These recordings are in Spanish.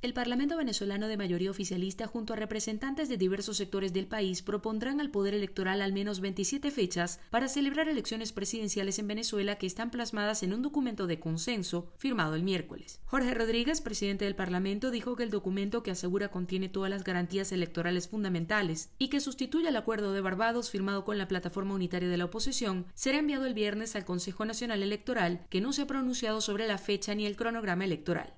El Parlamento venezolano de mayoría oficialista junto a representantes de diversos sectores del país propondrán al Poder Electoral al menos 27 fechas para celebrar elecciones presidenciales en Venezuela que están plasmadas en un documento de consenso firmado el miércoles. Jorge Rodríguez, presidente del Parlamento, dijo que el documento que asegura contiene todas las garantías electorales fundamentales y que sustituye al acuerdo de Barbados firmado con la plataforma unitaria de la oposición será enviado el viernes al Consejo Nacional Electoral, que no se ha pronunciado sobre la fecha ni el cronograma electoral.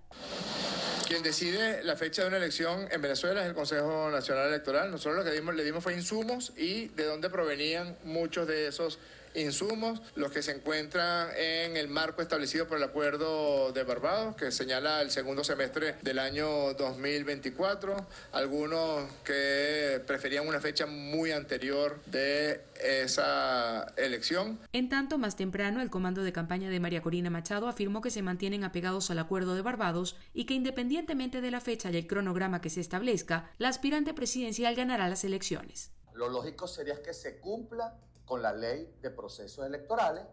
Quien decide la fecha de una elección en Venezuela es el Consejo Nacional Electoral. Nosotros lo que le dimos fue insumos y de dónde provenían muchos de esos insumos, los que se encuentran en el marco establecido por el Acuerdo de Barbados, que señala el segundo semestre del año 2024, algunos que preferían una fecha muy anterior de esa elección. En tanto, más temprano, el comando de campaña de María Corina Machado afirmó que se mantienen apegados al Acuerdo de Barbados y que independientemente de la fecha y el cronograma que se establezca, la aspirante presidencial ganará las elecciones. Lo lógico sería que se cumpla con la ley de procesos electorales,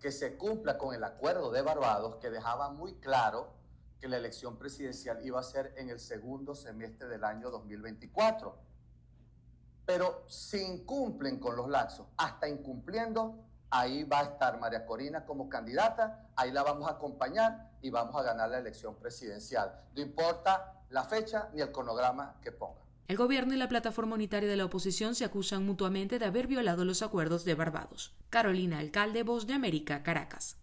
que se cumpla con el acuerdo de Barbados, que dejaba muy claro que la elección presidencial iba a ser en el segundo semestre del año 2024. Pero si incumplen con los lazos, hasta incumpliendo, ahí va a estar María Corina como candidata, ahí la vamos a acompañar y vamos a ganar la elección presidencial. No importa la fecha ni el cronograma que ponga. El gobierno y la plataforma unitaria de la oposición se acusan mutuamente de haber violado los acuerdos de Barbados. Carolina Alcalde, Voz de América, Caracas.